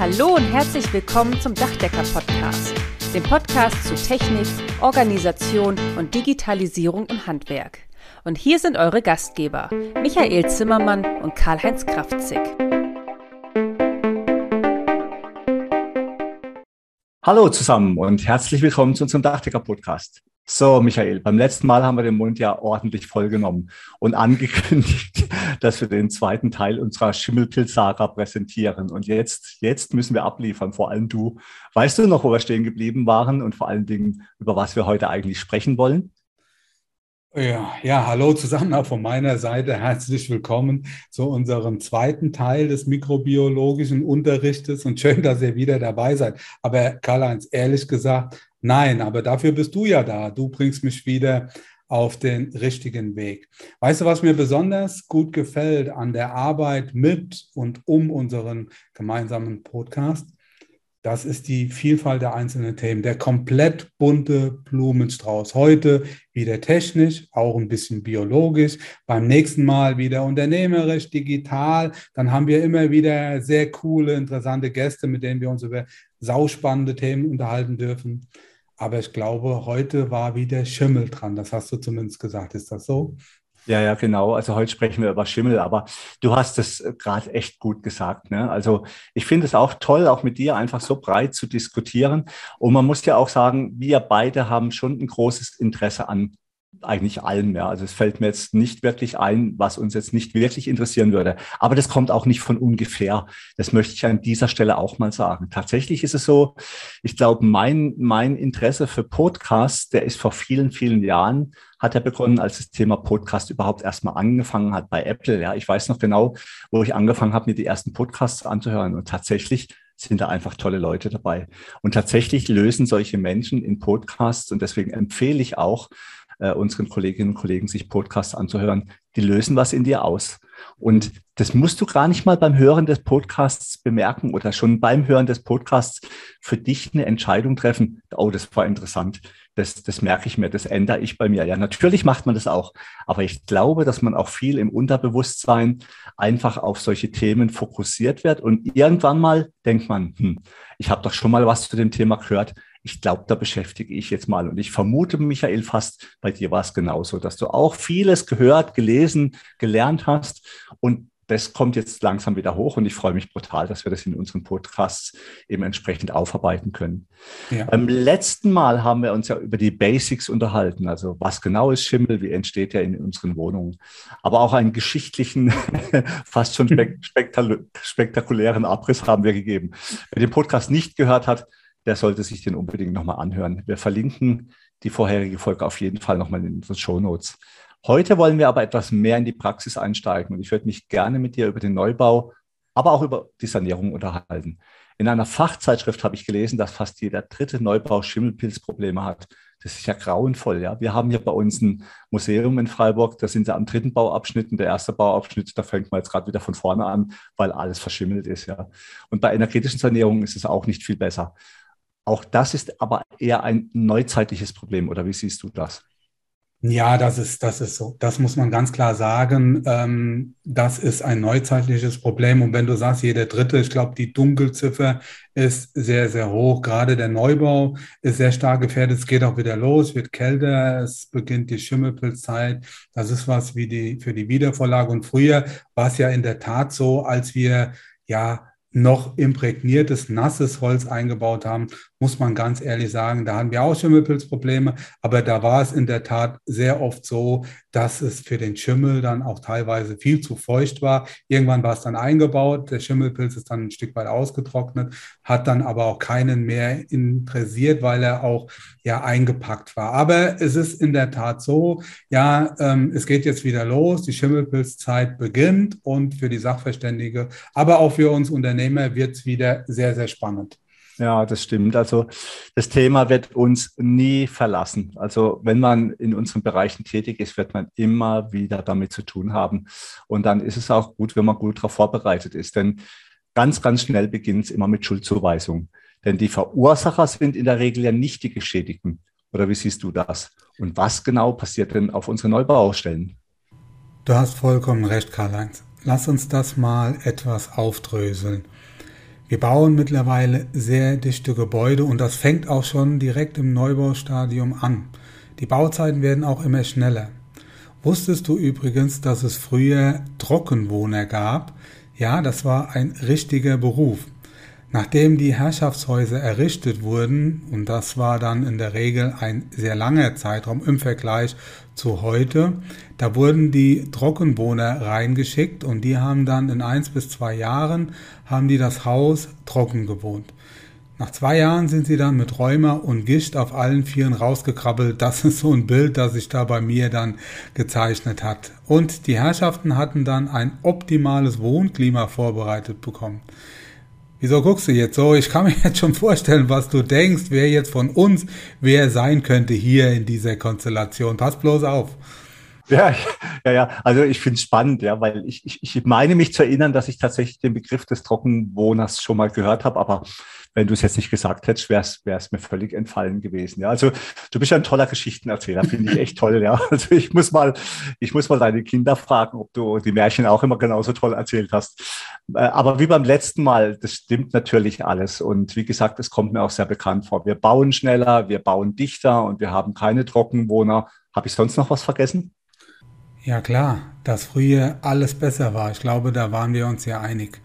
Hallo und herzlich willkommen zum Dachdecker-Podcast, dem Podcast zu Technik, Organisation und Digitalisierung im Handwerk. Und hier sind eure Gastgeber, Michael Zimmermann und Karl-Heinz Kraftzig. Hallo zusammen und herzlich willkommen zu unserem Dachdecker-Podcast. So, Michael, beim letzten Mal haben wir den Mund ja ordentlich vollgenommen und angekündigt, dass wir den zweiten Teil unserer Schimmelpilz-Saga präsentieren. Und jetzt, jetzt müssen wir abliefern, vor allem du. Weißt du noch, wo wir stehen geblieben waren und vor allen Dingen, über was wir heute eigentlich sprechen wollen? Ja, ja, hallo zusammen auch von meiner Seite. Herzlich willkommen zu unserem zweiten Teil des mikrobiologischen Unterrichtes und schön, dass ihr wieder dabei seid. Aber Karl-Heinz, ehrlich gesagt, nein, aber dafür bist du ja da. Du bringst mich wieder auf den richtigen Weg. Weißt du, was mir besonders gut gefällt an der Arbeit mit und um unseren gemeinsamen Podcast? Das ist die Vielfalt der einzelnen Themen, der komplett bunte Blumenstrauß. Heute wieder technisch, auch ein bisschen biologisch, beim nächsten Mal wieder unternehmerisch, digital. Dann haben wir immer wieder sehr coole, interessante Gäste, mit denen wir uns über sauspannende Themen unterhalten dürfen. Aber ich glaube, heute war wieder Schimmel dran. Das hast du zumindest gesagt. Ist das so? Ja, ja, genau. Also heute sprechen wir über Schimmel, aber du hast es äh, gerade echt gut gesagt. Ne? Also ich finde es auch toll, auch mit dir einfach so breit zu diskutieren. Und man muss ja auch sagen, wir beide haben schon ein großes Interesse an eigentlich allem, ja. Also es fällt mir jetzt nicht wirklich ein, was uns jetzt nicht wirklich interessieren würde. Aber das kommt auch nicht von ungefähr. Das möchte ich an dieser Stelle auch mal sagen. Tatsächlich ist es so, ich glaube, mein, mein Interesse für Podcasts, der ist vor vielen, vielen Jahren, hat er begonnen, als das Thema Podcast überhaupt erstmal angefangen hat bei Apple. Ja, ich weiß noch genau, wo ich angefangen habe, mir die ersten Podcasts anzuhören. Und tatsächlich sind da einfach tolle Leute dabei. Und tatsächlich lösen solche Menschen in Podcasts, und deswegen empfehle ich auch, äh, unseren Kolleginnen und Kollegen sich Podcasts anzuhören, die lösen was in dir aus. Und das musst du gar nicht mal beim Hören des Podcasts bemerken oder schon beim Hören des Podcasts für dich eine Entscheidung treffen. Oh, das war interessant. Das, das merke ich mir, das ändere ich bei mir. Ja, natürlich macht man das auch. Aber ich glaube, dass man auch viel im Unterbewusstsein einfach auf solche Themen fokussiert wird. Und irgendwann mal denkt man, hm, ich habe doch schon mal was zu dem Thema gehört ich glaube, da beschäftige ich jetzt mal. Und ich vermute, Michael, fast bei dir war es genauso, dass du auch vieles gehört, gelesen, gelernt hast. Und das kommt jetzt langsam wieder hoch und ich freue mich brutal, dass wir das in unseren Podcasts eben entsprechend aufarbeiten können. Ja. Beim letzten Mal haben wir uns ja über die Basics unterhalten, also was genau ist Schimmel, wie entsteht er in unseren Wohnungen, aber auch einen geschichtlichen, fast schon spektakulären Abriss haben wir gegeben. Wer den Podcast nicht gehört hat, der sollte sich den unbedingt nochmal anhören. Wir verlinken die vorherige Folge auf jeden Fall nochmal in unseren Show Notes. Heute wollen wir aber etwas mehr in die Praxis einsteigen und ich würde mich gerne mit dir über den Neubau, aber auch über die Sanierung unterhalten. In einer Fachzeitschrift habe ich gelesen, dass fast jeder dritte Neubau Schimmelpilzprobleme hat. Das ist ja grauenvoll, ja. Wir haben hier bei uns ein Museum in Freiburg, da sind sie am dritten Bauabschnitt und der erste Bauabschnitt, da fängt man jetzt gerade wieder von vorne an, weil alles verschimmelt ist, ja. Und bei energetischen Sanierungen ist es auch nicht viel besser. Auch das ist aber eher ein neuzeitliches Problem, oder wie siehst du das? Ja, das ist, das ist so. Das muss man ganz klar sagen. Ähm, das ist ein neuzeitliches Problem. Und wenn du sagst, jeder dritte, ich glaube, die Dunkelziffer ist sehr, sehr hoch. Gerade der Neubau ist sehr stark gefährdet. Es geht auch wieder los, wird kälter, es beginnt die Schimmelpilzzeit. Das ist was wie die, für die Wiedervorlage. Und früher war es ja in der Tat so, als wir ja noch imprägniertes, nasses Holz eingebaut haben, muss man ganz ehrlich sagen, da hatten wir auch Schimmelpilzprobleme, aber da war es in der Tat sehr oft so, dass es für den Schimmel dann auch teilweise viel zu feucht war. Irgendwann war es dann eingebaut, der Schimmelpilz ist dann ein Stück weit ausgetrocknet, hat dann aber auch keinen mehr interessiert, weil er auch ja eingepackt war. Aber es ist in der Tat so, ja, ähm, es geht jetzt wieder los, die Schimmelpilzzeit beginnt und für die Sachverständige, aber auch für uns Unternehmer wird es wieder sehr, sehr spannend. Ja, das stimmt. Also das Thema wird uns nie verlassen. Also wenn man in unseren Bereichen tätig ist, wird man immer wieder damit zu tun haben. Und dann ist es auch gut, wenn man gut darauf vorbereitet ist. Denn ganz, ganz schnell beginnt es immer mit Schuldzuweisung. Denn die Verursacher sind in der Regel ja nicht die Geschädigten. Oder wie siehst du das? Und was genau passiert denn auf unseren Neubaustellen? Du hast vollkommen recht, Karl-Heinz. Lass uns das mal etwas aufdröseln. Wir bauen mittlerweile sehr dichte Gebäude und das fängt auch schon direkt im Neubaustadium an. Die Bauzeiten werden auch immer schneller. Wusstest du übrigens, dass es früher Trockenwohner gab? Ja, das war ein richtiger Beruf. Nachdem die Herrschaftshäuser errichtet wurden, und das war dann in der Regel ein sehr langer Zeitraum im Vergleich zu heute, da wurden die Trockenwohner reingeschickt und die haben dann in eins bis zwei Jahren haben die das Haus trocken gewohnt. Nach zwei Jahren sind sie dann mit Rheuma und Gischt auf allen Vieren rausgekrabbelt. Das ist so ein Bild, das sich da bei mir dann gezeichnet hat. Und die Herrschaften hatten dann ein optimales Wohnklima vorbereitet bekommen. Wieso guckst du jetzt so? Ich kann mir jetzt schon vorstellen, was du denkst, wer jetzt von uns wer sein könnte hier in dieser Konstellation. Pass bloß auf. Ja, ja, ja. Also ich finde es spannend, ja, weil ich, ich, ich meine mich zu erinnern, dass ich tatsächlich den Begriff des Trockenwohners schon mal gehört habe, aber wenn du es jetzt nicht gesagt hättest, wäre es mir völlig entfallen gewesen. Ja, also du bist ja ein toller Geschichtenerzähler, finde ich echt toll. Ja, also ich muss mal, ich muss mal deine Kinder fragen, ob du die Märchen auch immer genauso toll erzählt hast. Äh, aber wie beim letzten Mal, das stimmt natürlich alles. Und wie gesagt, es kommt mir auch sehr bekannt vor. Wir bauen schneller, wir bauen dichter und wir haben keine Trockenwohner. Habe ich sonst noch was vergessen? Ja klar, dass früher alles besser war. Ich glaube, da waren wir uns ja einig.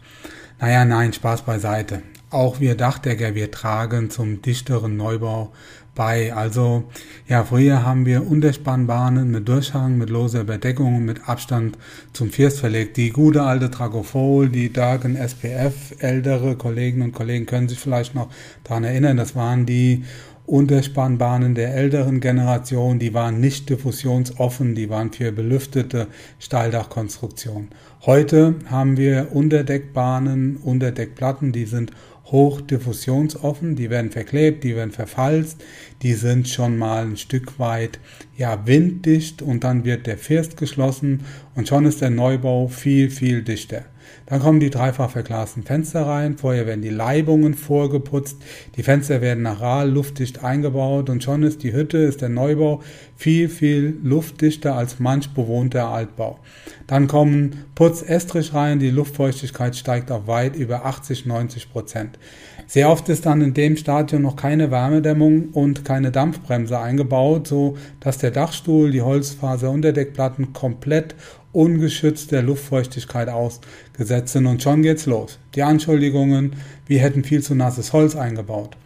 Naja, nein, Spaß beiseite. Auch wir Dachdecker, wir tragen zum dichteren Neubau bei. Also ja, früher haben wir Unterspannbahnen mit Durchhang, mit loser Überdeckung, mit Abstand zum First verlegt. Die gute alte Tragofol, die Dagen SPF, ältere Kollegen und Kollegen können sich vielleicht noch daran erinnern, das waren die Unterspannbahnen der älteren Generation, die waren nicht diffusionsoffen, die waren für belüftete Stahldachkonstruktionen. Heute haben wir Unterdeckbahnen, Unterdeckplatten, die sind hochdiffusionsoffen, die werden verklebt, die werden verfalzt, die sind schon mal ein Stück weit ja winddicht und dann wird der First geschlossen und schon ist der Neubau viel, viel dichter. Dann kommen die dreifach verglasten Fenster rein. Vorher werden die Leibungen vorgeputzt. Die Fenster werden nach Rahl luftdicht eingebaut und schon ist die Hütte, ist der Neubau viel, viel luftdichter als manch bewohnter Altbau. Dann kommen Putz, Estrich rein. Die Luftfeuchtigkeit steigt auf weit über 80, 90 Prozent. Sehr oft ist dann in dem Stadion noch keine Wärmedämmung und keine Dampfbremse eingebaut, so dass der Dachstuhl, die Holzfaser-Unterdeckplatten komplett ungeschützt der Luftfeuchtigkeit ausgesetzt sind. Und schon geht's los. Die Anschuldigungen, wir hätten viel zu nasses Holz eingebaut.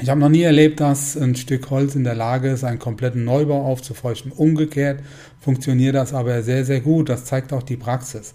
Ich habe noch nie erlebt, dass ein Stück Holz in der Lage ist, einen kompletten Neubau aufzufeuchten. Umgekehrt funktioniert das aber sehr, sehr gut. Das zeigt auch die Praxis.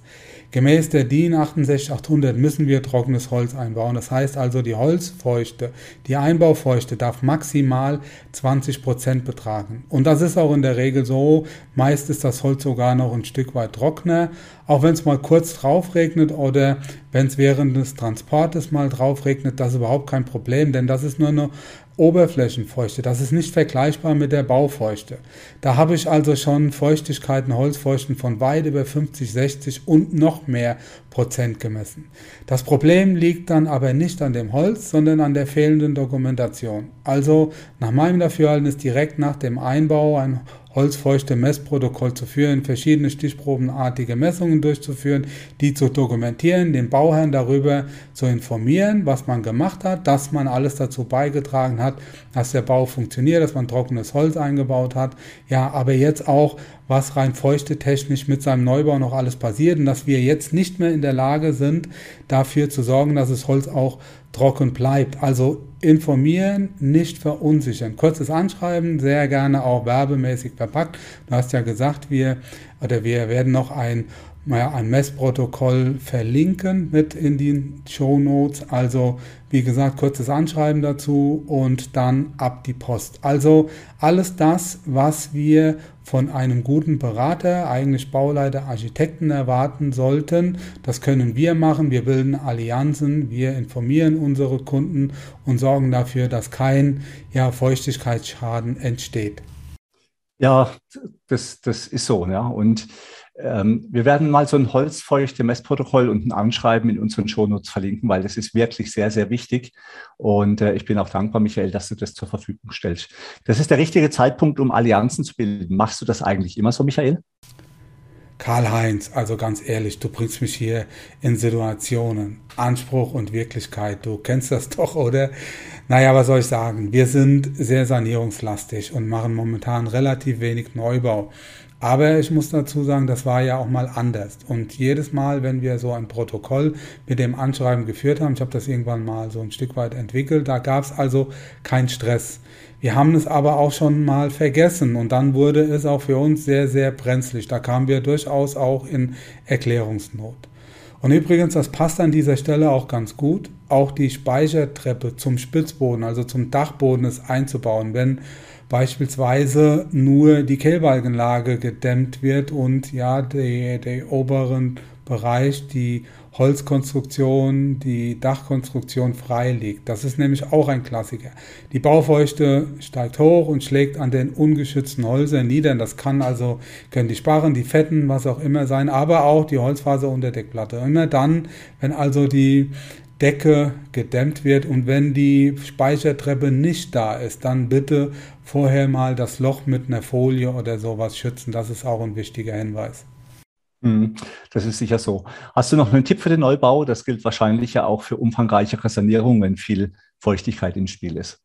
Gemäß der DIN 68800 müssen wir trockenes Holz einbauen. Das heißt also, die Holzfeuchte, die Einbaufeuchte darf maximal 20 Prozent betragen. Und das ist auch in der Regel so. Meist ist das Holz sogar noch ein Stück weit trockener. Auch wenn es mal kurz drauf regnet oder wenn es während des Transportes mal drauf regnet, das ist überhaupt kein Problem, denn das ist nur eine Oberflächenfeuchte. Das ist nicht vergleichbar mit der Baufeuchte. Da habe ich also schon Feuchtigkeiten, Holzfeuchten von weit über 50, 60 und noch mehr Prozent gemessen. Das Problem liegt dann aber nicht an dem Holz, sondern an der fehlenden Dokumentation. Also nach meinem Dafürhalten ist direkt nach dem Einbau ein holzfeuchte Messprotokoll zu führen, verschiedene stichprobenartige Messungen durchzuführen, die zu dokumentieren, den Bauherrn darüber zu informieren, was man gemacht hat, dass man alles dazu beigetragen hat, dass der Bau funktioniert, dass man trockenes Holz eingebaut hat. Ja, aber jetzt auch, was rein feuchte technisch mit seinem Neubau noch alles passiert und dass wir jetzt nicht mehr in der Lage sind, dafür zu sorgen, dass das Holz auch trocken bleibt. Also informieren, nicht verunsichern. Kurzes Anschreiben, sehr gerne auch werbemäßig verpackt. Du hast ja gesagt, wir oder wir werden noch ein ein Messprotokoll verlinken mit in den Show Notes. Also wie gesagt, kurzes Anschreiben dazu und dann ab die Post. Also alles das, was wir von einem guten Berater, eigentlich Bauleiter, Architekten erwarten sollten, das können wir machen. Wir bilden Allianzen, wir informieren unsere Kunden und sorgen dafür, dass kein ja, Feuchtigkeitsschaden entsteht. Ja, das, das ist so, ja. Und ähm, wir werden mal so ein holzfeuchte Messprotokoll und ein Anschreiben in unseren Shownotes verlinken, weil das ist wirklich sehr, sehr wichtig. Und äh, ich bin auch dankbar, Michael, dass du das zur Verfügung stellst. Das ist der richtige Zeitpunkt, um Allianzen zu bilden. Machst du das eigentlich immer so, Michael? Karl-Heinz, also ganz ehrlich, du bringst mich hier in Situationen. Anspruch und Wirklichkeit, du kennst das doch, oder? Naja, was soll ich sagen? Wir sind sehr sanierungslastig und machen momentan relativ wenig Neubau. Aber ich muss dazu sagen, das war ja auch mal anders. Und jedes Mal, wenn wir so ein Protokoll mit dem Anschreiben geführt haben, ich habe das irgendwann mal so ein Stück weit entwickelt, da gab es also keinen Stress. Wir haben es aber auch schon mal vergessen und dann wurde es auch für uns sehr, sehr brenzlig. Da kamen wir durchaus auch in Erklärungsnot. Und übrigens, das passt an dieser Stelle auch ganz gut, auch die Speichertreppe zum Spitzboden, also zum Dachboden ist einzubauen, wenn beispielsweise nur die Kehlbalkenlage gedämmt wird und ja, der, oberen Bereich, die Holzkonstruktion, die Dachkonstruktion frei liegt. Das ist nämlich auch ein Klassiker. Die Baufeuchte steigt hoch und schlägt an den ungeschützten Häusern nieder. Das kann also, können die Sparren, die Fetten, was auch immer sein, aber auch die Holzfaser unter Deckplatte. Immer dann, wenn also die Decke gedämmt wird und wenn die Speichertreppe nicht da ist, dann bitte vorher mal das Loch mit einer Folie oder sowas schützen. Das ist auch ein wichtiger Hinweis. Mhm, das ist sicher so. Hast du noch einen Tipp für den Neubau? Das gilt wahrscheinlich ja auch für umfangreichere Sanierungen, wenn viel Feuchtigkeit im Spiel ist.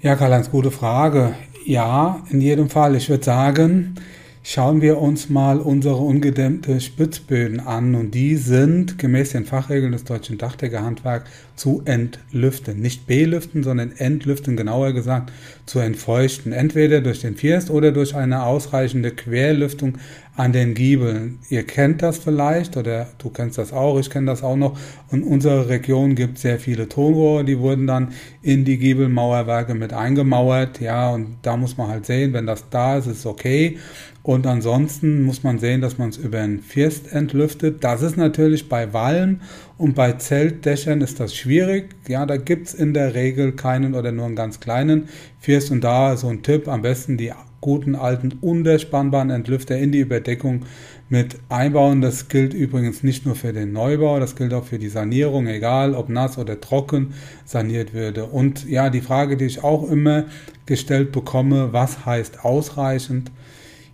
Ja, Karl-Heinz, gute Frage. Ja, in jedem Fall. Ich würde sagen, Schauen wir uns mal unsere ungedämmte Spitzböden an und die sind gemäß den Fachregeln des deutschen Dachdeckerhandwerks zu entlüften. Nicht belüften, sondern entlüften, genauer gesagt zu entfeuchten. Entweder durch den First oder durch eine ausreichende Querlüftung an den Giebeln. Ihr kennt das vielleicht oder du kennst das auch, ich kenne das auch noch. In unserer Region gibt sehr viele Tonrohre, die wurden dann in die Giebelmauerwerke mit eingemauert. Ja, und da muss man halt sehen, wenn das da ist, ist okay. Und ansonsten muss man sehen, dass man es über einen First entlüftet. Das ist natürlich bei Wallen und bei Zeltdächern ist das schwierig. Ja, da gibt es in der Regel keinen oder nur einen ganz kleinen First. Und da so ein Tipp, am besten die guten alten unterspannbaren Entlüfter in die Überdeckung mit einbauen. Das gilt übrigens nicht nur für den Neubau, das gilt auch für die Sanierung, egal ob nass oder trocken saniert würde. Und ja, die Frage, die ich auch immer gestellt bekomme, was heißt ausreichend?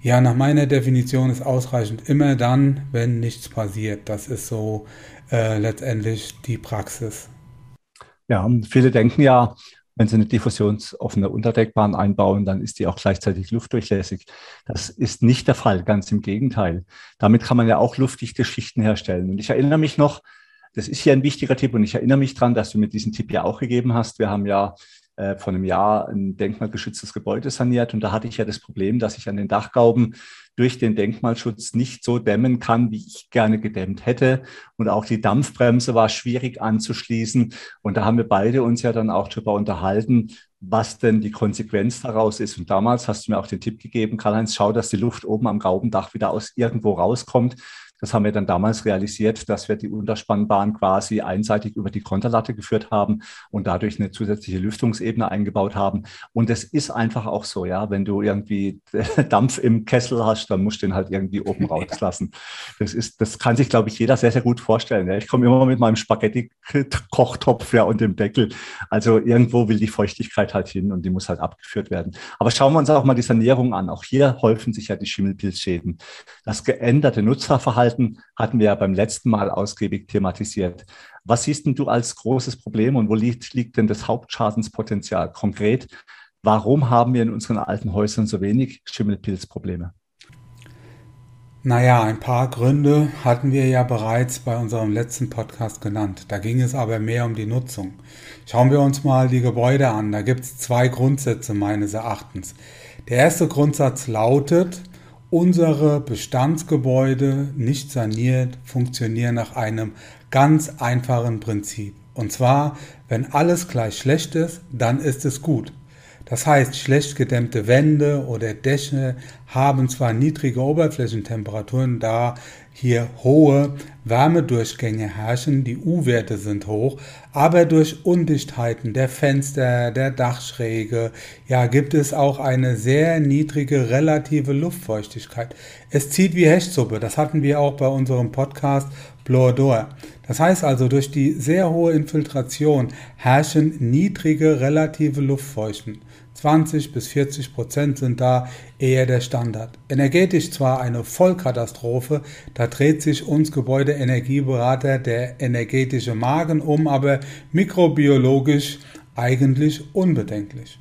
Ja, nach meiner Definition ist ausreichend immer dann, wenn nichts passiert. Das ist so äh, letztendlich die Praxis. Ja, viele denken ja, wenn sie eine diffusionsoffene Unterdeckbahn einbauen, dann ist die auch gleichzeitig luftdurchlässig. Das ist nicht der Fall, ganz im Gegenteil. Damit kann man ja auch luftdichte Schichten herstellen. Und ich erinnere mich noch, das ist hier ein wichtiger Tipp und ich erinnere mich dran, dass du mir diesen Tipp ja auch gegeben hast. Wir haben ja äh, vor einem Jahr ein denkmalgeschütztes Gebäude saniert. Und da hatte ich ja das Problem, dass ich an den Dachgauben durch den Denkmalschutz nicht so dämmen kann, wie ich gerne gedämmt hätte. Und auch die Dampfbremse war schwierig anzuschließen. Und da haben wir beide uns ja dann auch darüber unterhalten, was denn die Konsequenz daraus ist. Und damals hast du mir auch den Tipp gegeben, Karl-Heinz, schau, dass die Luft oben am Gaubendach wieder aus irgendwo rauskommt. Das haben wir dann damals realisiert, dass wir die Unterspannbahn quasi einseitig über die Konterlatte geführt haben und dadurch eine zusätzliche Lüftungsebene eingebaut haben. Und es ist einfach auch so, ja, wenn du irgendwie Dampf im Kessel hast, dann musst du den halt irgendwie oben rauslassen. Das ist, das kann sich, glaube ich, jeder sehr, sehr gut vorstellen. Ja. Ich komme immer mit meinem Spaghetti-Kochtopf ja und dem Deckel. Also irgendwo will die Feuchtigkeit halt hin und die muss halt abgeführt werden. Aber schauen wir uns auch mal die Sanierung an. Auch hier häufen sich ja die Schimmelpilzschäden. Das geänderte Nutzerverhalten Verhalten hatten wir ja beim letzten Mal ausgiebig thematisiert. Was siehst denn du als großes Problem und wo liegt, liegt denn das Hauptschadenspotenzial konkret? Warum haben wir in unseren alten Häusern so wenig Schimmelpilzprobleme? Naja, ein paar Gründe hatten wir ja bereits bei unserem letzten Podcast genannt. Da ging es aber mehr um die Nutzung. Schauen wir uns mal die Gebäude an. Da gibt es zwei Grundsätze meines Erachtens. Der erste Grundsatz lautet, Unsere Bestandsgebäude, nicht saniert, funktionieren nach einem ganz einfachen Prinzip. Und zwar, wenn alles gleich schlecht ist, dann ist es gut. Das heißt, schlecht gedämmte Wände oder Dächer haben zwar niedrige Oberflächentemperaturen, da hier hohe Wärmedurchgänge herrschen, die U-Werte sind hoch, aber durch Undichtheiten der Fenster, der Dachschräge, ja, gibt es auch eine sehr niedrige relative Luftfeuchtigkeit. Es zieht wie Hechtsuppe, das hatten wir auch bei unserem Podcast Blower Door. Das heißt also, durch die sehr hohe Infiltration herrschen niedrige relative Luftfeuchten. 20 bis 40 Prozent sind da eher der Standard. Energetisch zwar eine Vollkatastrophe, da dreht sich uns Gebäudeenergieberater der energetische Magen um, aber mikrobiologisch eigentlich unbedenklich.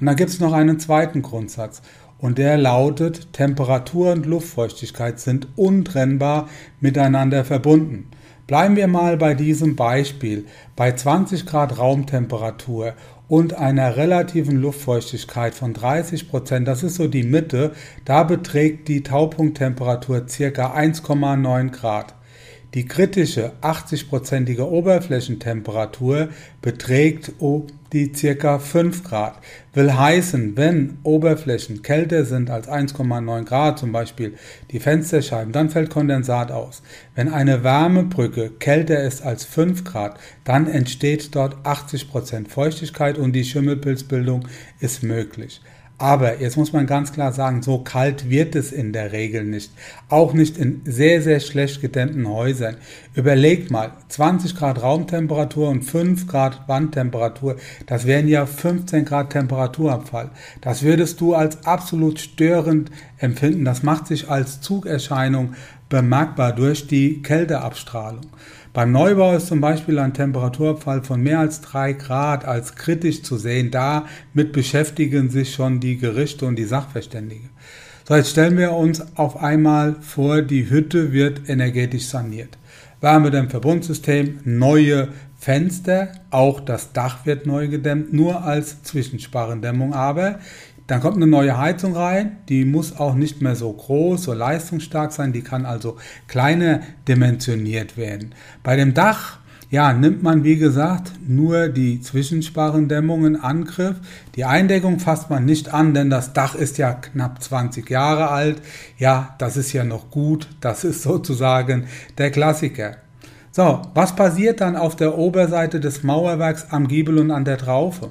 Und dann gibt es noch einen zweiten Grundsatz und der lautet, Temperatur und Luftfeuchtigkeit sind untrennbar miteinander verbunden. Bleiben wir mal bei diesem Beispiel. Bei 20 Grad Raumtemperatur und einer relativen Luftfeuchtigkeit von 30 Prozent, das ist so die Mitte, da beträgt die Taupunkttemperatur circa 1,9 Grad. Die kritische 80-prozentige Oberflächentemperatur beträgt die ca. 5 Grad. Will heißen, wenn Oberflächen kälter sind als 1,9 Grad, zum Beispiel die Fensterscheiben, dann fällt Kondensat aus. Wenn eine Wärmebrücke kälter ist als 5 Grad, dann entsteht dort 80 Prozent Feuchtigkeit und die Schimmelpilzbildung ist möglich. Aber jetzt muss man ganz klar sagen, so kalt wird es in der Regel nicht. Auch nicht in sehr, sehr schlecht gedämmten Häusern. Überlegt mal, 20 Grad Raumtemperatur und 5 Grad Wandtemperatur, das wären ja 15 Grad Temperaturabfall. Das würdest du als absolut störend empfinden. Das macht sich als Zugerscheinung bemerkbar durch die Kälteabstrahlung. Beim Neubau ist zum Beispiel ein Temperaturabfall von mehr als drei Grad als kritisch zu sehen. Damit beschäftigen sich schon die Gerichte und die Sachverständigen. So, jetzt stellen wir uns auf einmal vor, die Hütte wird energetisch saniert. Wärmedämmverbundsystem, neue Fenster, auch das Dach wird neu gedämmt, nur als Zwischensparendämmung. Aber dann kommt eine neue Heizung rein, die muss auch nicht mehr so groß, so leistungsstark sein, die kann also kleiner dimensioniert werden. Bei dem Dach, ja, nimmt man wie gesagt nur die Zwischensparendämmung in Angriff. Die Eindeckung fasst man nicht an, denn das Dach ist ja knapp 20 Jahre alt. Ja, das ist ja noch gut, das ist sozusagen der Klassiker. So, was passiert dann auf der Oberseite des Mauerwerks am Giebel und an der Traufe?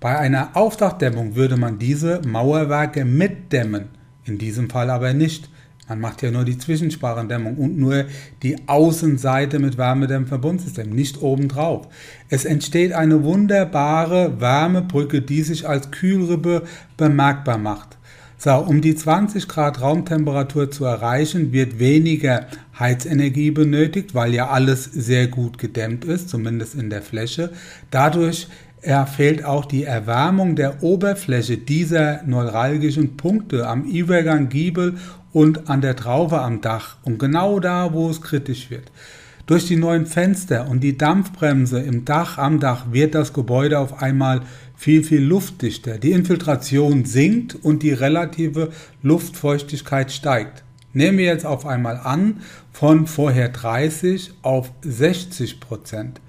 Bei einer Aufdachdämmung würde man diese Mauerwerke mitdämmen, in diesem Fall aber nicht. Man macht ja nur die Zwischensparendämmung und nur die Außenseite mit Wärmedämmverbundsystem, nicht obendrauf. Es entsteht eine wunderbare Wärmebrücke, die sich als Kühlrippe bemerkbar macht. So, um die 20 Grad Raumtemperatur zu erreichen, wird weniger Heizenergie benötigt, weil ja alles sehr gut gedämmt ist, zumindest in der Fläche. Dadurch er fehlt auch die Erwärmung der Oberfläche dieser neuralgischen Punkte am Übergang Giebel und an der Traufe am Dach und genau da, wo es kritisch wird. Durch die neuen Fenster und die Dampfbremse im Dach am Dach wird das Gebäude auf einmal viel, viel luftdichter. Die Infiltration sinkt und die relative Luftfeuchtigkeit steigt. Nehmen wir jetzt auf einmal an, von vorher 30 auf 60 Prozent.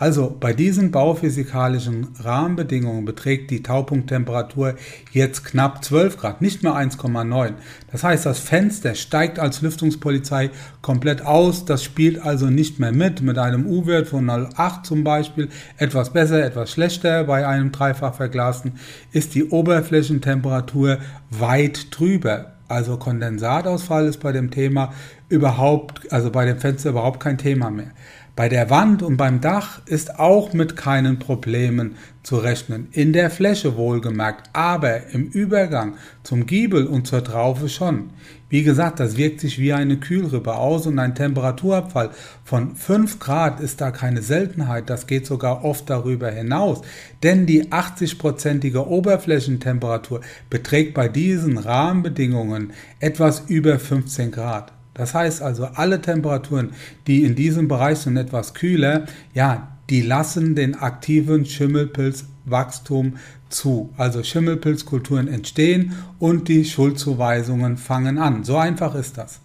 Also bei diesen bauphysikalischen Rahmenbedingungen beträgt die Taupunkttemperatur jetzt knapp 12 Grad, nicht mehr 1,9. Das heißt, das Fenster steigt als Lüftungspolizei komplett aus. Das spielt also nicht mehr mit. Mit einem U-Wert von 0,8 zum Beispiel, etwas besser, etwas schlechter. Bei einem dreifach verglasten ist die Oberflächentemperatur weit drüber. Also Kondensatausfall ist bei dem Thema überhaupt, also bei dem Fenster überhaupt kein Thema mehr. Bei der Wand und beim Dach ist auch mit keinen Problemen zu rechnen, in der Fläche wohlgemerkt, aber im Übergang zum Giebel und zur Traufe schon. Wie gesagt, das wirkt sich wie eine Kühlrippe aus und ein Temperaturabfall von 5 Grad ist da keine Seltenheit, das geht sogar oft darüber hinaus, denn die 80-prozentige Oberflächentemperatur beträgt bei diesen Rahmenbedingungen etwas über 15 Grad. Das heißt also, alle Temperaturen, die in diesem Bereich sind etwas kühler, ja, die lassen den aktiven Schimmelpilzwachstum zu. Also Schimmelpilzkulturen entstehen und die Schuldzuweisungen fangen an. So einfach ist das.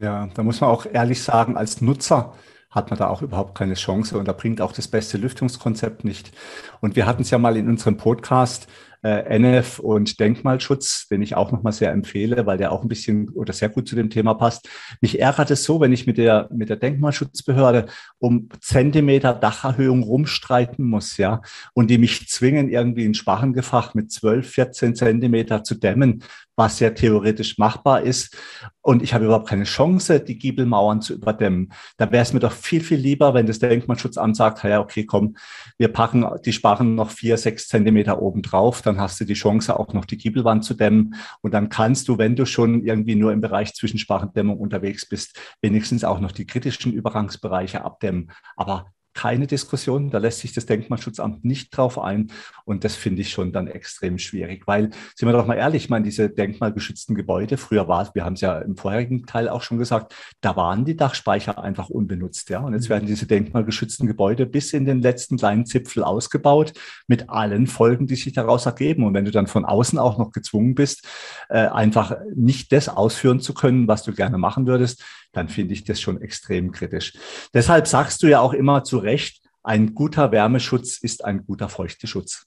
Ja, da muss man auch ehrlich sagen, als Nutzer hat man da auch überhaupt keine Chance und da bringt auch das beste Lüftungskonzept nicht. Und wir hatten es ja mal in unserem Podcast äh, NF und Denkmalschutz, den ich auch nochmal sehr empfehle, weil der auch ein bisschen oder sehr gut zu dem Thema passt. Mich ärgert es so, wenn ich mit der, mit der Denkmalschutzbehörde um Zentimeter Dacherhöhung rumstreiten muss, ja, und die mich zwingen, irgendwie in Sparrengefach mit 12, 14 Zentimeter zu dämmen, was ja theoretisch machbar ist. Und ich habe überhaupt keine Chance, die Giebelmauern zu überdämmen. Da wäre es mir doch viel, viel lieber, wenn das Denkmalschutzamt sagt, ja, okay, komm, wir packen die Sparren noch vier, sechs Zentimeter oben drauf dann hast du die Chance, auch noch die Giebelwand zu dämmen. Und dann kannst du, wenn du schon irgendwie nur im Bereich Zwischensprachendämmung unterwegs bist, wenigstens auch noch die kritischen Übergangsbereiche abdämmen. Aber keine Diskussion. Da lässt sich das Denkmalschutzamt nicht drauf ein. Und das finde ich schon dann extrem schwierig, weil, sind wir doch mal ehrlich, ich meine, diese denkmalgeschützten Gebäude, früher war es, wir haben es ja im vorherigen Teil auch schon gesagt, da waren die Dachspeicher einfach unbenutzt. Ja? Und jetzt mhm. werden diese denkmalgeschützten Gebäude bis in den letzten kleinen Zipfel ausgebaut mit allen Folgen, die sich daraus ergeben. Und wenn du dann von außen auch noch gezwungen bist, äh, einfach nicht das ausführen zu können, was du gerne machen würdest, dann finde ich das schon extrem kritisch. Deshalb sagst du ja auch immer zu Recht, ein guter Wärmeschutz ist ein guter Feuchteschutz.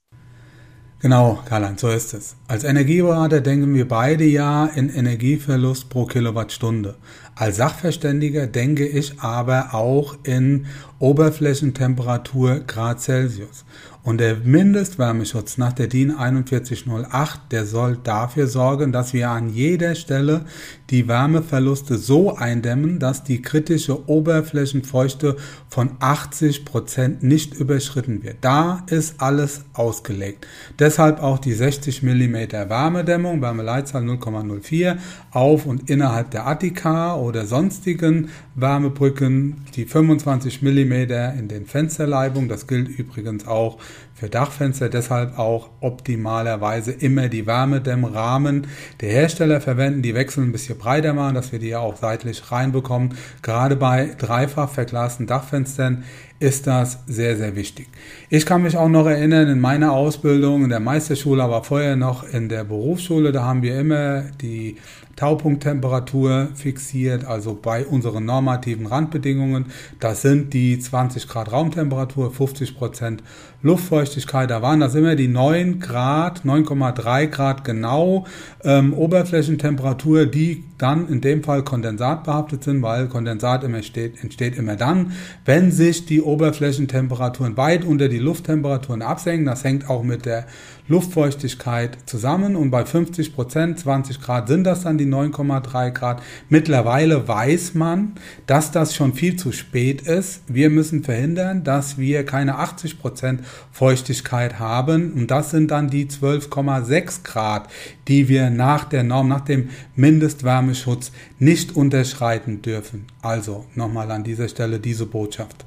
Genau, Karl-Heinz, so ist es. Als Energieberater denken wir beide ja in Energieverlust pro Kilowattstunde. Als Sachverständiger denke ich aber auch in Oberflächentemperatur Grad Celsius. Und der Mindestwärmeschutz nach der DIN 4108, der soll dafür sorgen, dass wir an jeder Stelle die Wärmeverluste so eindämmen, dass die kritische Oberflächenfeuchte von 80 Prozent nicht überschritten wird. Da ist alles ausgelegt. Deshalb auch die 60 mm Wärmedämmung, Wärmeleitzahl 0,04 auf und innerhalb der Attika oder sonstigen Wärmebrücken, die 25 mm in den Fensterleibungen, das gilt übrigens auch für Dachfenster deshalb auch optimalerweise immer die Wärmedämmrahmen der Hersteller verwenden. Die wechseln ein bisschen breiter machen, dass wir die auch seitlich reinbekommen. Gerade bei dreifach verglasten Dachfenstern ist das sehr, sehr wichtig. Ich kann mich auch noch erinnern, in meiner Ausbildung in der Meisterschule, aber vorher noch in der Berufsschule, da haben wir immer die Taupunkttemperatur fixiert, also bei unseren normativen Randbedingungen. Das sind die 20 Grad Raumtemperatur, 50 Prozent Luftfeuchtigkeit. Da waren das immer die 9 Grad, 9,3 Grad genau ähm, Oberflächentemperatur, die dann in dem Fall kondensatbehaftet sind, weil Kondensat immer entsteht, entsteht immer dann, wenn sich die Oberflächentemperaturen weit unter die Lufttemperaturen absenken. Das hängt auch mit der Luftfeuchtigkeit zusammen und bei 50 Prozent, 20 Grad sind das dann die 9,3 Grad. Mittlerweile weiß man, dass das schon viel zu spät ist. Wir müssen verhindern, dass wir keine 80 Prozent Feuchtigkeit haben und das sind dann die 12,6 Grad, die wir nach der Norm, nach dem Mindestwärmeschutz nicht unterschreiten dürfen. Also nochmal an dieser Stelle diese Botschaft.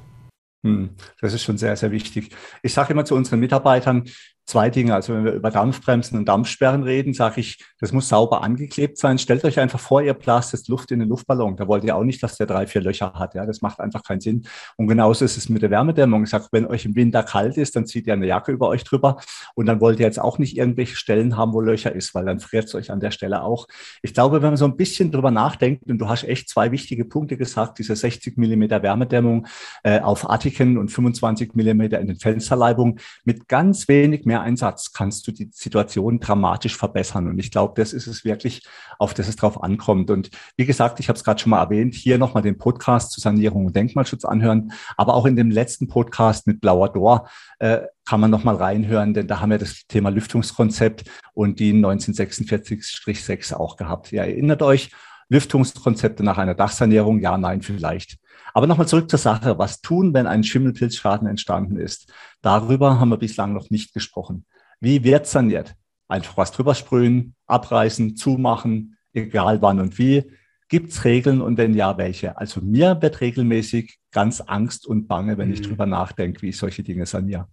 Hm, das ist schon sehr, sehr wichtig. Ich sage immer zu unseren Mitarbeitern, zwei Dinge. Also wenn wir über Dampfbremsen und Dampfsperren reden, sage ich, das muss sauber angeklebt sein. Stellt euch einfach vor, ihr blastet Luft in den Luftballon. Da wollt ihr auch nicht, dass der drei, vier Löcher hat. Ja, das macht einfach keinen Sinn. Und genauso ist es mit der Wärmedämmung. Ich sage, wenn euch im Winter kalt ist, dann zieht ihr eine Jacke über euch drüber. Und dann wollt ihr jetzt auch nicht irgendwelche Stellen haben, wo Löcher ist, weil dann friert es euch an der Stelle auch. Ich glaube, wenn man so ein bisschen drüber nachdenkt, und du hast echt zwei wichtige Punkte gesagt, diese 60 Millimeter Wärmedämmung äh, auf Artiken und 25 Millimeter in den Fensterleibungen mit ganz wenig mehr mehr Einsatz kannst du die Situation dramatisch verbessern. Und ich glaube, das ist es wirklich, auf das es drauf ankommt. Und wie gesagt, ich habe es gerade schon mal erwähnt, hier nochmal den Podcast zu Sanierung und Denkmalschutz anhören, aber auch in dem letzten Podcast mit Blauer Dor äh, kann man nochmal reinhören, denn da haben wir das Thema Lüftungskonzept und die 1946-6 auch gehabt. Ihr erinnert euch, Lüftungskonzepte nach einer Dachsanierung? Ja, nein, vielleicht. Aber nochmal zurück zur Sache. Was tun, wenn ein Schimmelpilzschaden entstanden ist? Darüber haben wir bislang noch nicht gesprochen. Wie wird saniert? Einfach was drüber sprühen, abreißen, zumachen, egal wann und wie. Gibt es Regeln und wenn ja, welche? Also mir wird regelmäßig ganz Angst und Bange, wenn ich mhm. drüber nachdenke, wie ich solche Dinge saniere.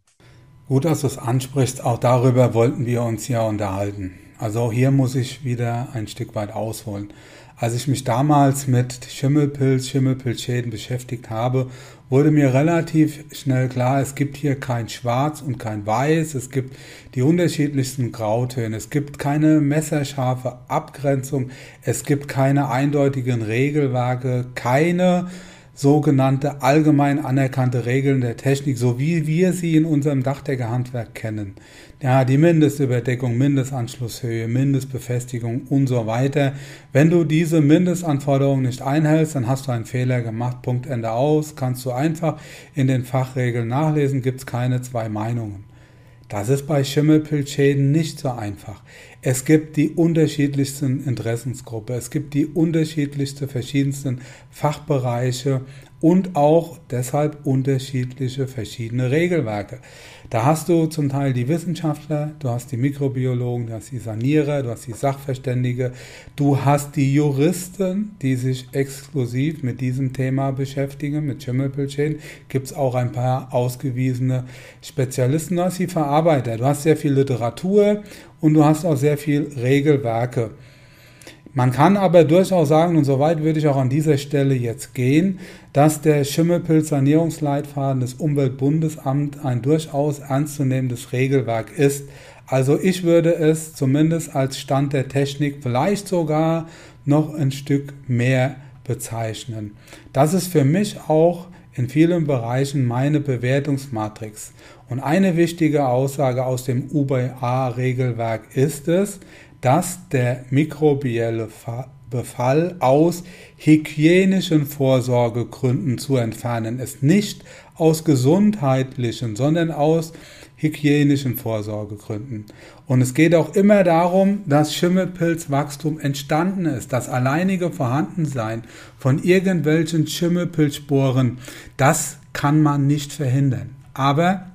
Gut, dass du es ansprichst. Auch darüber wollten wir uns ja unterhalten. Also hier muss ich wieder ein Stück weit ausholen. Als ich mich damals mit Schimmelpilz, Schimmelpilzschäden beschäftigt habe, wurde mir relativ schnell klar, es gibt hier kein Schwarz und kein Weiß, es gibt die unterschiedlichsten Grautöne, es gibt keine messerscharfe Abgrenzung, es gibt keine eindeutigen Regelwerke, keine sogenannte allgemein anerkannte Regeln der Technik, so wie wir sie in unserem Dachdeckerhandwerk kennen. Ja, die Mindestüberdeckung, Mindestanschlusshöhe, Mindestbefestigung und so weiter. Wenn du diese Mindestanforderungen nicht einhältst, dann hast du einen Fehler gemacht. Punkt Ende aus. Kannst du einfach in den Fachregeln nachlesen, gibt es keine zwei Meinungen. Das ist bei Schimmelpilzschäden nicht so einfach. Es gibt die unterschiedlichsten Interessensgruppen, es gibt die unterschiedlichsten verschiedensten Fachbereiche und auch deshalb unterschiedliche verschiedene Regelwerke. Da hast du zum Teil die Wissenschaftler, du hast die Mikrobiologen, du hast die Sanierer, du hast die Sachverständige, du hast die Juristen, die sich exklusiv mit diesem Thema beschäftigen, mit Schimmelpilzschäden. Gibt es auch ein paar ausgewiesene Spezialisten, du hast die Verarbeiter, du hast sehr viel Literatur und du hast auch sehr viel Regelwerke. Man kann aber durchaus sagen, und soweit würde ich auch an dieser Stelle jetzt gehen, dass der Schimmelpilz-Sanierungsleitfaden des Umweltbundesamts ein durchaus ernstzunehmendes Regelwerk ist. Also ich würde es zumindest als Stand der Technik vielleicht sogar noch ein Stück mehr bezeichnen. Das ist für mich auch in vielen Bereichen meine Bewertungsmatrix. Und eine wichtige Aussage aus dem UBA-Regelwerk ist es, dass der mikrobielle Befall aus hygienischen Vorsorgegründen zu entfernen ist. Nicht aus gesundheitlichen, sondern aus hygienischen Vorsorgegründen. Und es geht auch immer darum, dass Schimmelpilzwachstum entstanden ist. Das alleinige Vorhandensein von irgendwelchen Schimmelpilzsporen, das kann man nicht verhindern. Aber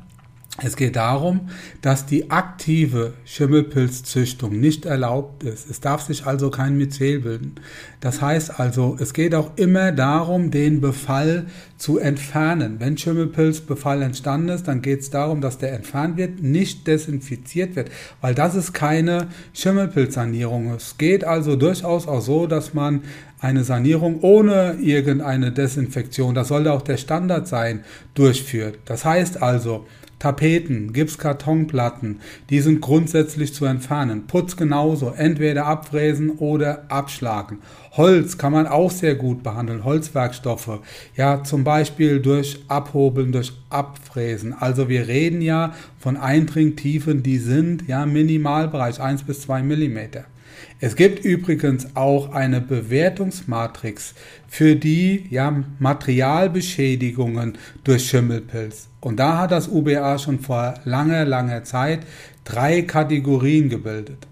es geht darum, dass die aktive Schimmelpilzzüchtung nicht erlaubt ist. Es darf sich also kein Myzel bilden. Das heißt also, es geht auch immer darum, den Befall zu entfernen. Wenn Schimmelpilzbefall entstanden ist, dann geht es darum, dass der entfernt wird, nicht desinfiziert wird, weil das ist keine Schimmelpilzsanierung. Es geht also durchaus auch so, dass man eine Sanierung ohne irgendeine Desinfektion, das sollte auch der Standard sein, durchführt. Das heißt also, Tapeten, Gipskartonplatten, die sind grundsätzlich zu entfernen. Putz genauso, entweder abfräsen oder abschlagen. Holz kann man auch sehr gut behandeln, Holzwerkstoffe, ja zum Beispiel durch Abhobeln, durch Abfräsen. Also wir reden ja von Eindringtiefen, die sind ja Minimalbereich 1 bis 2 Millimeter. Es gibt übrigens auch eine Bewertungsmatrix für die ja, Materialbeschädigungen durch Schimmelpilz. Und da hat das UBA schon vor langer, langer Zeit drei Kategorien gebildet.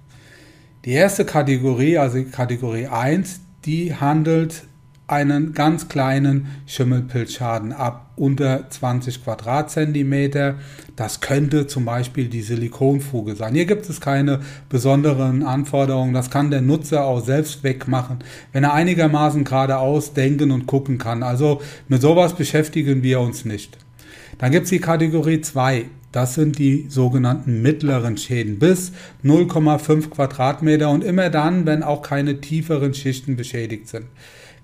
Die erste Kategorie, also Kategorie 1, die handelt einen ganz kleinen Schimmelpilzschaden ab, unter 20 Quadratzentimeter. Das könnte zum Beispiel die Silikonfuge sein. Hier gibt es keine besonderen Anforderungen. Das kann der Nutzer auch selbst wegmachen, wenn er einigermaßen geradeaus denken und gucken kann. Also mit sowas beschäftigen wir uns nicht. Dann gibt es die Kategorie 2. Das sind die sogenannten mittleren Schäden bis 0,5 Quadratmeter und immer dann, wenn auch keine tieferen Schichten beschädigt sind.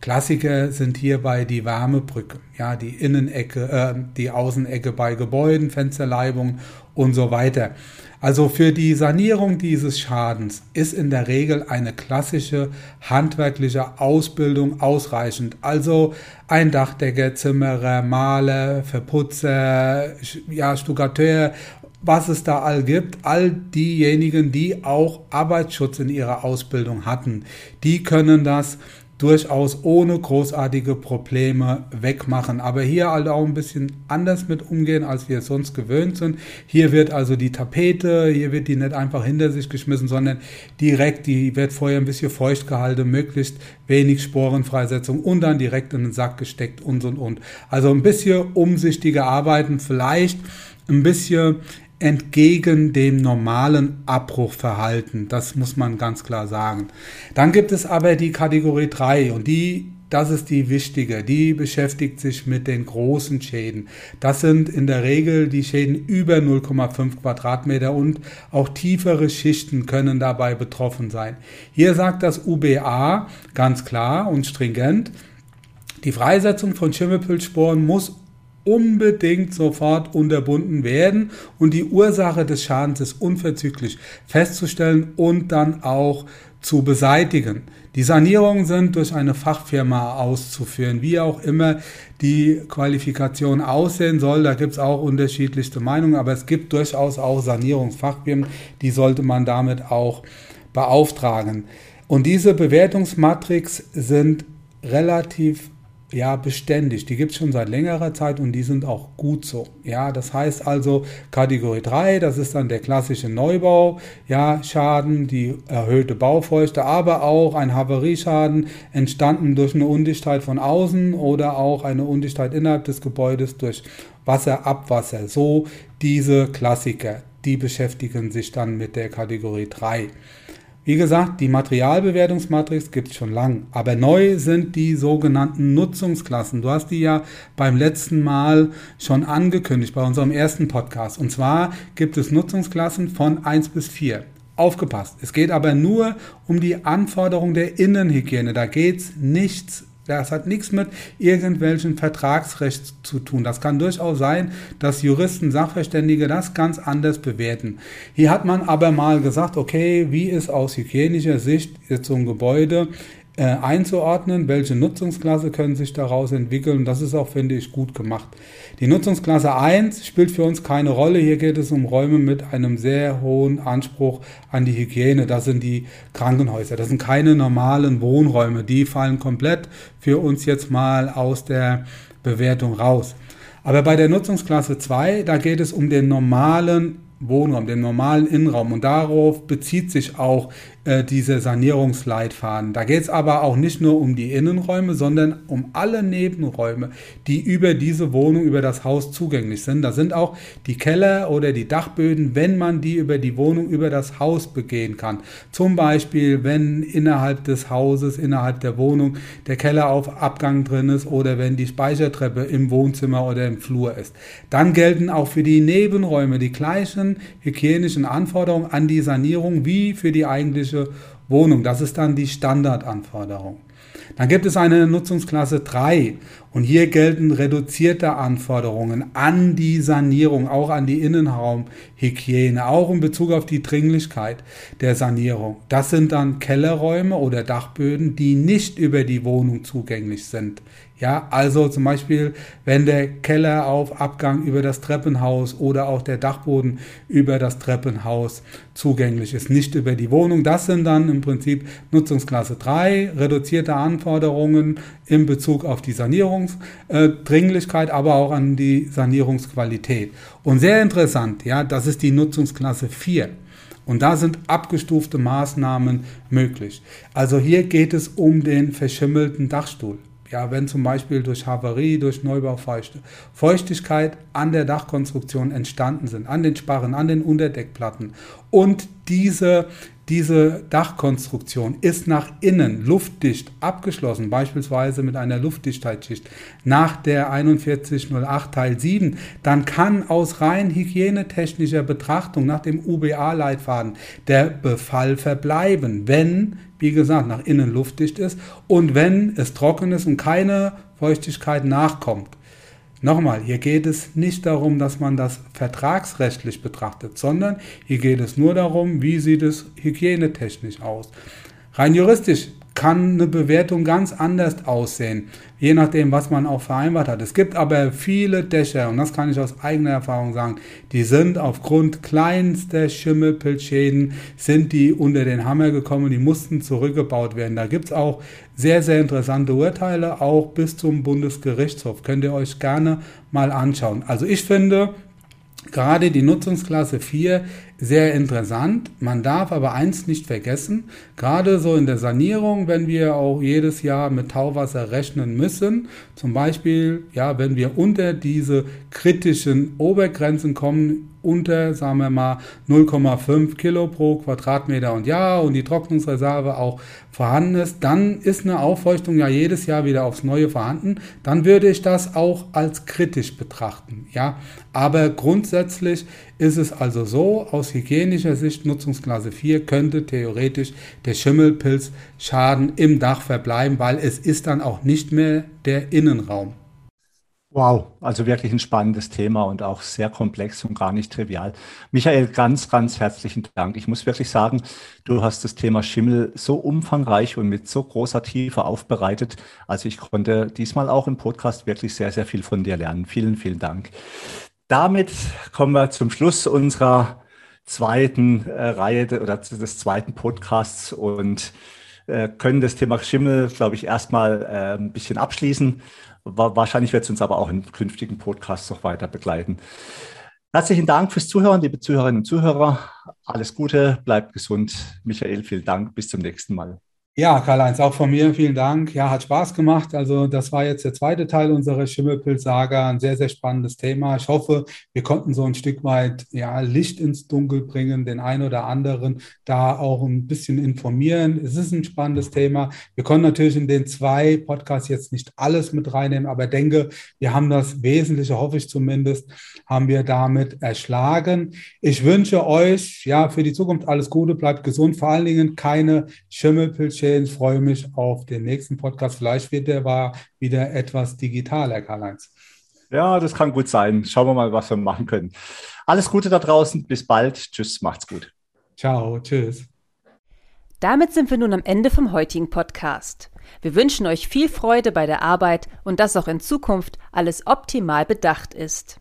Klassiker sind hierbei die Wärmebrücke, ja, die Innenecke, äh, die Außenecke bei Gebäuden, Fensterleibung und so weiter. Also für die Sanierung dieses Schadens ist in der Regel eine klassische handwerkliche Ausbildung ausreichend. Also ein Dachdecker, Zimmerer, Maler, Verputzer, ja, Stuckateur was es da all gibt, all diejenigen, die auch Arbeitsschutz in ihrer Ausbildung hatten, die können das durchaus ohne großartige Probleme wegmachen. Aber hier halt auch ein bisschen anders mit umgehen, als wir es sonst gewöhnt sind. Hier wird also die Tapete, hier wird die nicht einfach hinter sich geschmissen, sondern direkt, die wird vorher ein bisschen feucht gehalten, möglichst wenig Sporenfreisetzung und dann direkt in den Sack gesteckt und und und. Also ein bisschen umsichtiger arbeiten, vielleicht ein bisschen entgegen dem normalen Abbruchverhalten. Das muss man ganz klar sagen. Dann gibt es aber die Kategorie 3 und die das ist die wichtige. Die beschäftigt sich mit den großen Schäden. Das sind in der Regel die Schäden über 0,5 Quadratmeter und auch tiefere Schichten können dabei betroffen sein. Hier sagt das UBA ganz klar und stringent, die Freisetzung von Schimmelpilzsporen muss unbedingt sofort unterbunden werden und die Ursache des Schadens ist unverzüglich festzustellen und dann auch zu beseitigen. Die Sanierungen sind durch eine Fachfirma auszuführen, wie auch immer die Qualifikation aussehen soll. Da gibt es auch unterschiedlichste Meinungen, aber es gibt durchaus auch Sanierungsfachfirmen, die sollte man damit auch beauftragen. Und diese Bewertungsmatrix sind relativ ja beständig. Die gibt es schon seit längerer Zeit und die sind auch gut so. Ja, das heißt also Kategorie 3, das ist dann der klassische Neubau, ja, Schaden, die erhöhte Baufeuchte, aber auch ein Havarieschaden entstanden durch eine Undichtheit von außen oder auch eine Undichtheit innerhalb des Gebäudes durch Wasser, Abwasser. So diese Klassiker, die beschäftigen sich dann mit der Kategorie 3. Wie gesagt, die Materialbewertungsmatrix gibt es schon lang, aber neu sind die sogenannten Nutzungsklassen. Du hast die ja beim letzten Mal schon angekündigt bei unserem ersten Podcast. Und zwar gibt es Nutzungsklassen von 1 bis 4. Aufgepasst. Es geht aber nur um die Anforderung der Innenhygiene. Da geht es nichts das hat nichts mit irgendwelchen Vertragsrecht zu tun. Das kann durchaus sein, dass Juristen, Sachverständige das ganz anders bewerten. Hier hat man aber mal gesagt, okay, wie ist aus hygienischer Sicht jetzt so ein Gebäude äh, einzuordnen, welche Nutzungsklasse können sich daraus entwickeln. Das ist auch, finde ich, gut gemacht. Die Nutzungsklasse 1 spielt für uns keine Rolle. Hier geht es um Räume mit einem sehr hohen Anspruch an die Hygiene. Das sind die Krankenhäuser. Das sind keine normalen Wohnräume. Die fallen komplett für uns jetzt mal aus der Bewertung raus. Aber bei der Nutzungsklasse 2, da geht es um den normalen Wohnraum, den normalen Innenraum. Und darauf bezieht sich auch äh, dieser Sanierungsleitfaden. Da geht es aber auch nicht nur um die Innenräume, sondern um alle Nebenräume, die über diese Wohnung, über das Haus zugänglich sind. Da sind auch die Keller oder die Dachböden, wenn man die über die Wohnung, über das Haus begehen kann. Zum Beispiel, wenn innerhalb des Hauses, innerhalb der Wohnung der Keller auf Abgang drin ist oder wenn die Speichertreppe im Wohnzimmer oder im Flur ist. Dann gelten auch für die Nebenräume die gleichen hygienischen Anforderungen an die Sanierung wie für die eigentliche Wohnung. Das ist dann die Standardanforderung. Dann gibt es eine Nutzungsklasse 3 und hier gelten reduzierte Anforderungen an die Sanierung, auch an die Innenraumhygiene, auch in Bezug auf die Dringlichkeit der Sanierung. Das sind dann Kellerräume oder Dachböden, die nicht über die Wohnung zugänglich sind. Ja, also zum Beispiel, wenn der Keller auf Abgang über das Treppenhaus oder auch der Dachboden über das Treppenhaus zugänglich ist, nicht über die Wohnung. Das sind dann im Prinzip Nutzungsklasse 3, reduzierte Anforderungen in Bezug auf die Sanierungsdringlichkeit, aber auch an die Sanierungsqualität. Und sehr interessant, ja, das ist die Nutzungsklasse 4. Und da sind abgestufte Maßnahmen möglich. Also hier geht es um den verschimmelten Dachstuhl. Ja, wenn zum Beispiel durch Havarie, durch Neubaufeuchte Feuchtigkeit an der Dachkonstruktion entstanden sind, an den Sparren, an den Unterdeckplatten und diese, diese Dachkonstruktion ist nach innen luftdicht abgeschlossen, beispielsweise mit einer Luftdichtheitsschicht nach der 4108 Teil 7, dann kann aus rein hygienetechnischer Betrachtung nach dem UBA-Leitfaden der Befall verbleiben, wenn wie gesagt, nach innen luftdicht ist und wenn es trocken ist und keine Feuchtigkeit nachkommt. Nochmal, hier geht es nicht darum, dass man das vertragsrechtlich betrachtet, sondern hier geht es nur darum, wie sieht es hygienetechnisch aus. Rein juristisch kann eine Bewertung ganz anders aussehen, je nachdem, was man auch vereinbart hat. Es gibt aber viele Dächer, und das kann ich aus eigener Erfahrung sagen, die sind aufgrund kleinster Schimmelpilzschäden, sind die unter den Hammer gekommen, die mussten zurückgebaut werden. Da gibt es auch sehr, sehr interessante Urteile, auch bis zum Bundesgerichtshof. Könnt ihr euch gerne mal anschauen. Also ich finde, gerade die Nutzungsklasse 4 sehr interessant. Man darf aber eins nicht vergessen, gerade so in der Sanierung, wenn wir auch jedes Jahr mit Tauwasser rechnen müssen, zum Beispiel, ja, wenn wir unter diese kritischen Obergrenzen kommen, unter, sagen wir mal, 0,5 Kilo pro Quadratmeter und Jahr und die Trocknungsreserve auch vorhanden ist, dann ist eine Auffeuchtung ja jedes Jahr wieder aufs Neue vorhanden. Dann würde ich das auch als kritisch betrachten, ja. Aber grundsätzlich ist es also so, aus hygienischer Sicht Nutzungsklasse 4 könnte theoretisch der Schimmelpilzschaden im Dach verbleiben, weil es ist dann auch nicht mehr der Innenraum. Wow, also wirklich ein spannendes Thema und auch sehr komplex und gar nicht trivial. Michael, ganz, ganz herzlichen Dank. Ich muss wirklich sagen, du hast das Thema Schimmel so umfangreich und mit so großer Tiefe aufbereitet. Also ich konnte diesmal auch im Podcast wirklich sehr, sehr viel von dir lernen. Vielen, vielen Dank. Damit kommen wir zum Schluss unserer zweiten äh, Reihe oder des zweiten Podcasts und äh, können das Thema Schimmel, glaube ich, erstmal äh, ein bisschen abschließen. Wahrscheinlich wird es uns aber auch in künftigen Podcasts noch weiter begleiten. Herzlichen Dank fürs Zuhören, liebe Zuhörerinnen und Zuhörer. Alles Gute, bleibt gesund. Michael, vielen Dank. Bis zum nächsten Mal. Ja, Karl-Heinz, auch von mir vielen Dank. Ja, hat Spaß gemacht. Also das war jetzt der zweite Teil unserer Schimmelpilz-Saga. Ein sehr, sehr spannendes Thema. Ich hoffe, wir konnten so ein Stück weit ja, Licht ins Dunkel bringen, den einen oder anderen da auch ein bisschen informieren. Es ist ein spannendes Thema. Wir konnten natürlich in den zwei Podcasts jetzt nicht alles mit reinnehmen, aber denke, wir haben das Wesentliche, hoffe ich zumindest, haben wir damit erschlagen. Ich wünsche euch ja für die Zukunft alles Gute, bleibt gesund, vor allen Dingen keine Schimmelpilz Chain. Ich freue mich auf den nächsten Podcast. Vielleicht wird der war wieder etwas digitaler, Karl-Heinz. Ja, das kann gut sein. Schauen wir mal, was wir machen können. Alles Gute da draußen. Bis bald. Tschüss. Macht's gut. Ciao. Tschüss. Damit sind wir nun am Ende vom heutigen Podcast. Wir wünschen euch viel Freude bei der Arbeit und dass auch in Zukunft alles optimal bedacht ist.